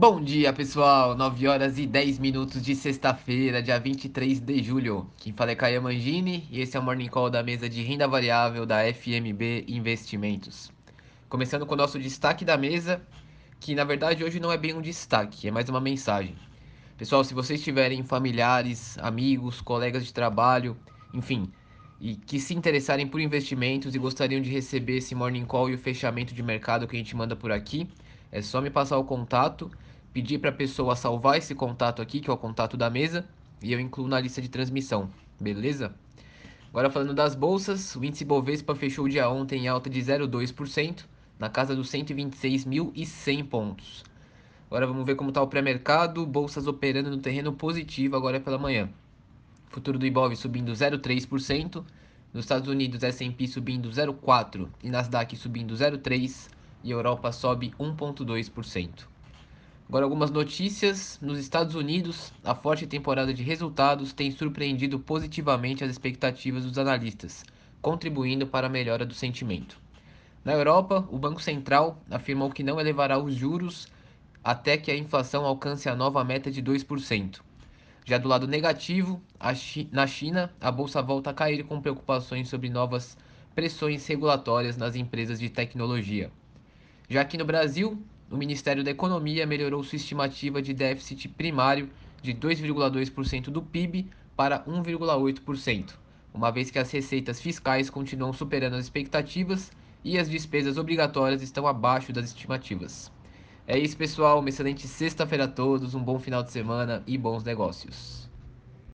Bom dia, pessoal. 9 horas e 10 minutos de sexta-feira, dia 23 de julho. Quem fala é Caia Mangini e esse é o Morning Call da mesa de renda variável da FMB Investimentos. Começando com o nosso destaque da mesa, que na verdade hoje não é bem um destaque, é mais uma mensagem. Pessoal, se vocês tiverem familiares, amigos, colegas de trabalho, enfim, e que se interessarem por investimentos e gostariam de receber esse Morning Call e o fechamento de mercado que a gente manda por aqui, é só me passar o contato pedir para a pessoa salvar esse contato aqui, que é o contato da mesa, e eu incluo na lista de transmissão, beleza? Agora falando das bolsas, o índice Bovespa fechou o dia ontem em alta de 0,2%, na casa dos 126.100 pontos. Agora vamos ver como está o pré-mercado, bolsas operando no terreno positivo agora pela manhã. Futuro do Ibov subindo 0,3%, nos Estados Unidos S&P subindo 0,4% e Nasdaq subindo 0,3% e Europa sobe 1,2%. Agora, algumas notícias. Nos Estados Unidos, a forte temporada de resultados tem surpreendido positivamente as expectativas dos analistas, contribuindo para a melhora do sentimento. Na Europa, o Banco Central afirmou que não elevará os juros até que a inflação alcance a nova meta de 2%. Já do lado negativo, na China, a bolsa volta a cair com preocupações sobre novas pressões regulatórias nas empresas de tecnologia. Já aqui no Brasil, o Ministério da Economia melhorou sua estimativa de déficit primário de 2,2% do PIB para 1,8%, uma vez que as receitas fiscais continuam superando as expectativas e as despesas obrigatórias estão abaixo das estimativas. É isso, pessoal. Uma excelente sexta-feira a todos, um bom final de semana e bons negócios.